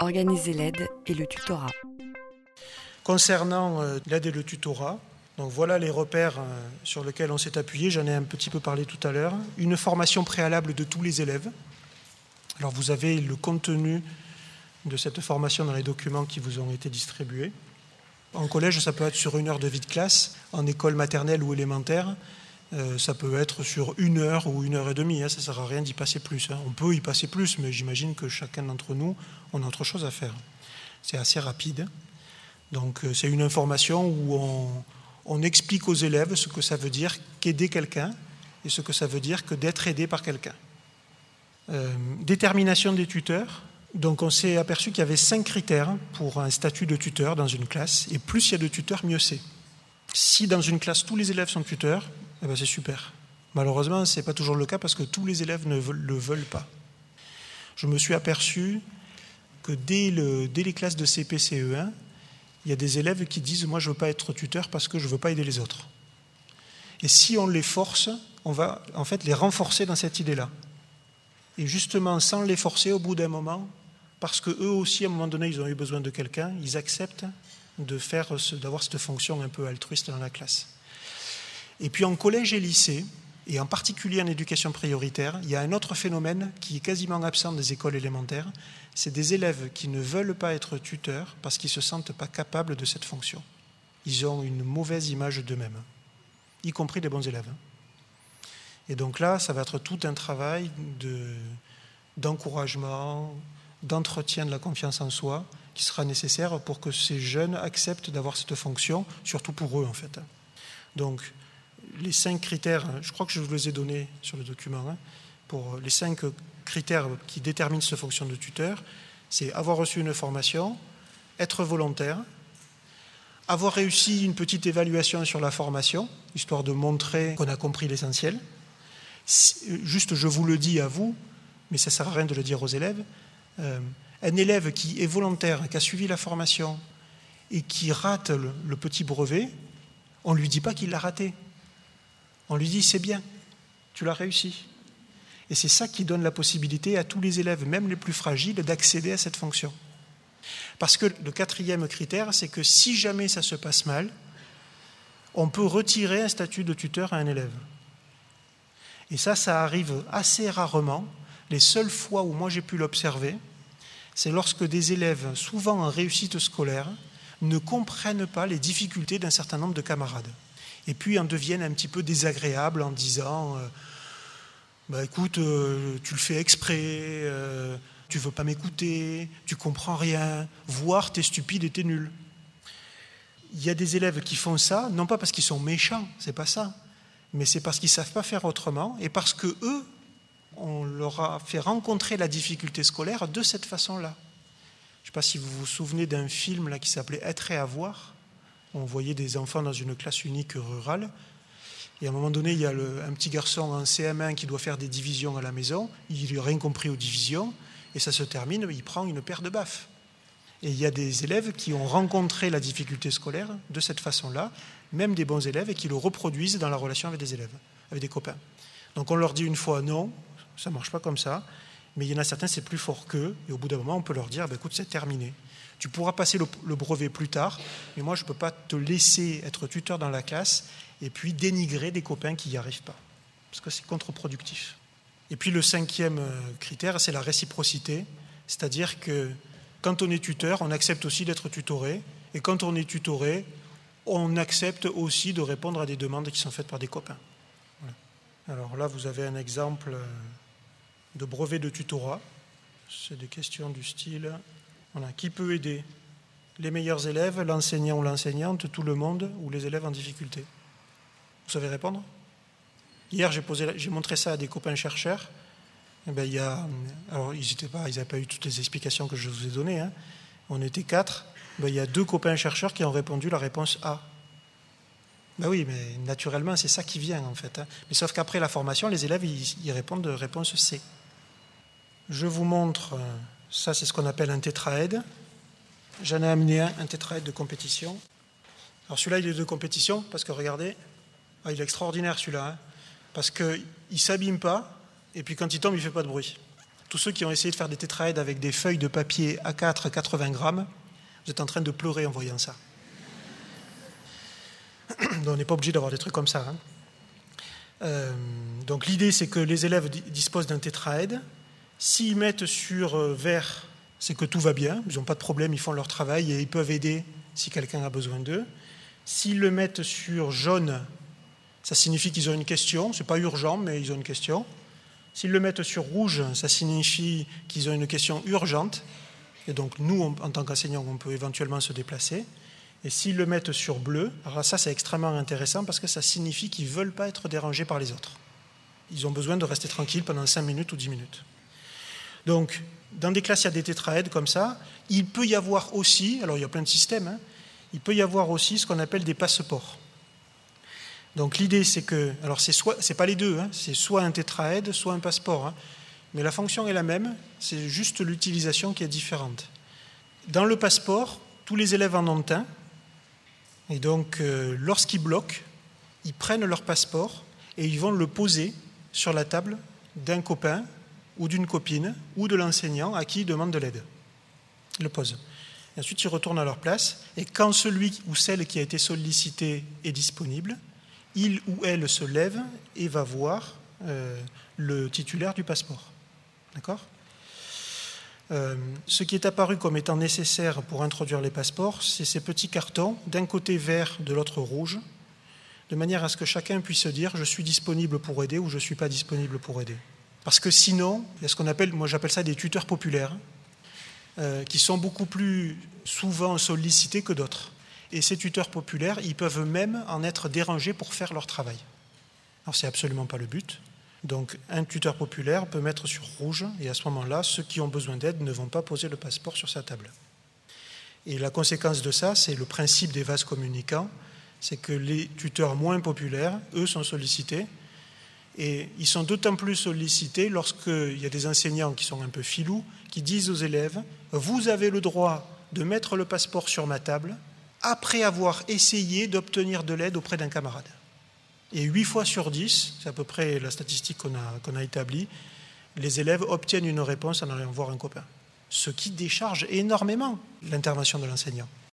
Organiser l'aide et le tutorat. Concernant euh, l'aide et le tutorat, donc voilà les repères euh, sur lesquels on s'est appuyé, j'en ai un petit peu parlé tout à l'heure. Une formation préalable de tous les élèves. Alors vous avez le contenu de cette formation dans les documents qui vous ont été distribués. En collège, ça peut être sur une heure de vie de classe. En école maternelle ou élémentaire, euh, ça peut être sur une heure ou une heure et demie. Hein, ça ne sert à rien d'y passer plus. Hein. On peut y passer plus, mais j'imagine que chacun d'entre nous, on a autre chose à faire. C'est assez rapide. Donc euh, c'est une information où on, explique aux élèves ce que ça veut dire qu'aider quelqu'un et ce que ça veut dire que d'être aidé par quelqu'un. Euh, détermination des tuteurs. Donc on s'est aperçu qu'il y avait cinq critères pour un statut de tuteur dans une classe, et plus il y a de tuteurs, mieux c'est. Si dans une classe tous les élèves sont tuteurs, eh ben, c'est super. Malheureusement, ce n'est pas toujours le cas parce que tous les élèves ne le veulent pas. Je me suis aperçu que dès, les classes de CP-CE1, il y a des élèves qui disent Moi, je ne veux pas être tuteur parce que je ne veux pas aider les autres. Et si on les force, on va en fait les renforcer dans cette idée-là. Et justement, sans les forcer, au bout d'un moment, parce qu'eux aussi, à un moment donné, ils ont eu besoin de quelqu'un, ils acceptent de faire, d'avoir cette fonction un peu altruiste dans la classe. Et puis en collège et lycée, et en particulier en éducation prioritaire, il y a un autre phénomène qui est quasiment absent des écoles élémentaires, c'est des élèves qui ne veulent pas être tuteurs parce qu'ils ne se sentent pas capables de cette fonction. Ils ont une mauvaise image d'eux-mêmes, y compris les bons élèves. Et donc là, ça va être tout un travail d'encouragement, d'entretien de la confiance en soi qui sera nécessaire pour que ces jeunes acceptent d'avoir cette fonction, surtout pour eux en fait. Donc les cinq critères, je crois que je vous les ai donnés sur le document, hein, pour les cinq critères qui déterminent cette fonction de tuteur, c'est avoir reçu une formation, être volontaire, avoir réussi une petite évaluation sur la formation, histoire de montrer qu'on a compris l'essentiel. Juste, je vous le dis à vous, mais ça ne sert à rien de le dire aux élèves. Euh, un élève qui est volontaire, qui a suivi la formation et qui rate le petit brevet, on ne lui dit pas qu'il l'a raté. On lui dit c'est bien, tu l'as réussi. Et c'est ça qui donne la possibilité à tous les élèves, même les plus fragiles, d'accéder à cette fonction. Parce que le quatrième critère, c'est que si jamais ça se passe mal, on peut retirer un statut de tuteur à un élève. Et ça, ça arrive assez rarement. Les seules fois où moi j'ai pu l'observer, c'est lorsque des élèves, souvent en réussite scolaire, ne comprennent pas les difficultés d'un certain nombre de camarades et puis en deviennent un petit peu désagréables en disant euh, bah, écoute, euh, tu le fais exprès, euh, tu veux pas m'écouter, tu comprends rien, voire es stupide et es nul. Il y a des élèves qui font ça, non pas parce qu'ils sont méchants, c'est pas ça, mais c'est parce qu'ils savent pas faire autrement et parce que eux, on leur a fait rencontrer la difficulté scolaire de cette façon-là. Je ne sais pas si vous vous souvenez d'un film là qui s'appelait Être et avoir on voyait des enfants dans une classe unique rurale. Et à un moment donné, il y a un petit garçon en CM1 qui doit faire des divisions à la maison. Il n'a rien compris aux divisions. Et ça se termine, il prend une paire de baffes. Et il y a des élèves qui ont rencontré la difficulté scolaire de cette façon-là, même des bons élèves, et qui le reproduisent dans la relation avec des élèves, avec des copains. Donc on leur dit une fois non, ça ne marche pas comme ça, mais il y en a certains, c'est plus fort qu'eux, et au bout d'un moment, on peut leur dire, ben, écoute, c'est terminé. Tu pourras passer le, brevet plus tard, mais moi, je ne peux pas te laisser être tuteur dans la classe et puis dénigrer des copains qui n'y arrivent pas, parce que c'est contre-productif. Et puis le cinquième euh, critère, c'est la réciprocité, c'est-à-dire que quand on est tuteur, on accepte aussi d'être tutoré, et quand on est tutoré, on accepte aussi de répondre à des demandes qui sont faites par des copains. Alors là, vous avez un exemple euh, de brevet de tutorat. C'est des questions du style qui peut aider Les meilleurs élèves, l'enseignant ou l'enseignante, tout le monde ou les élèves en difficulté? Vous savez répondre? Hier, j'ai, montré ça à des copains chercheurs. Eh ben, il y a, alors, ils n'avaient pas, eu toutes les explications que je vous ai données. Hein. On était quatre. Ben, il y a deux copains chercheurs qui ont répondu la réponse A. Ben oui, mais naturellement, c'est ça qui vient en fait. Hein. Mais sauf qu'après la formation, les élèves, ils, ils répondent de réponse C. Je vous montre euh, ça, c'est ce qu'on appelle un tétraède. J'en ai amené un, un tétraède de compétition. Alors celui-là, il est de compétition parce que regardez, ah, il est extraordinaire celui-là, hein, parce qu'il ne s'abîme pas et puis quand il tombe, il ne fait pas de bruit. Tous ceux qui ont essayé de faire des tétraèdes avec des feuilles de papier A4 80 grammes, vous êtes en train de pleurer en voyant ça. Donc on n'est pas obligé d'avoir des trucs comme ça. Hein. Euh, donc l'idée, c'est que les élèves disposent d'un tétraède. S'ils mettent sur euh, vert, c'est que tout va bien, ils n'ont pas de problème, ils font leur travail et ils peuvent aider si quelqu'un a besoin d'eux. S'ils le mettent sur jaune, ça signifie qu'ils ont une question, ce n'est pas urgent, mais ils ont une question. S'ils le mettent sur rouge, ça signifie qu'ils ont une question urgente, et donc nous, en tant qu'enseignants, on peut éventuellement se déplacer. Et s'ils le mettent sur bleu, alors ça c'est extrêmement intéressant parce que ça signifie qu'ils ne veulent pas être dérangés par les autres. Ils ont besoin de rester tranquilles pendant 5 minutes ou 10 minutes. Donc, dans des classes, il y a des tétraèdes comme ça. Il peut y avoir aussi, alors il y a plein de systèmes, hein, il peut y avoir aussi ce qu'on appelle des passeports. Donc l'idée c'est que, alors c'est soit, pas les deux, hein, c'est soit un tétraède, soit un passeport, hein, mais la fonction est la même, c'est juste l'utilisation qui est différente. Dans le passeport, tous les élèves en ont un, et donc, euh, lorsqu'ils bloquent, ils prennent leur passeport et ils vont le poser sur la table d'un copain ou d'une copine ou de l'enseignant à qui ils demandent de l'aide. Ils le posent. Et ensuite, ils retournent à leur place. Et quand celui ou celle qui a été sollicité est disponible, il ou elle se lève et va voir euh, le titulaire du passeport. D'accord? Euh, ce qui est apparu comme étant nécessaire pour introduire les passeports, c'est ces petits cartons, d'un côté vert, de l'autre rouge, de manière à ce que chacun puisse dire je suis disponible pour aider ou je ne suis pas disponible pour aider. Parce que sinon, il y a ce qu'on appelle, moi j'appelle ça des tuteurs populaires, euh, qui sont beaucoup plus souvent sollicités que d'autres. Et ces tuteurs populaires, ils peuvent même en être dérangés pour faire leur travail. Alors c'est absolument pas le but. Donc un tuteur populaire peut mettre sur rouge et à ce moment-là, ceux qui ont besoin d'aide ne vont pas poser le passeport sur sa table. Et la conséquence de ça, c'est le principe des vases communicants, c'est que les tuteurs moins populaires, eux, sont sollicités. Et ils sont d'autant plus sollicités lorsqu'il y a des enseignants qui sont un peu filous, qui disent aux élèves, vous avez le droit de mettre le passeport sur ma table après avoir essayé d'obtenir de l'aide auprès d'un camarade. Et 8 fois sur 10, c'est à peu près la statistique qu'on a, a établie, les élèves obtiennent une réponse en allant voir un copain. Ce qui décharge énormément l'intervention de l'enseignant.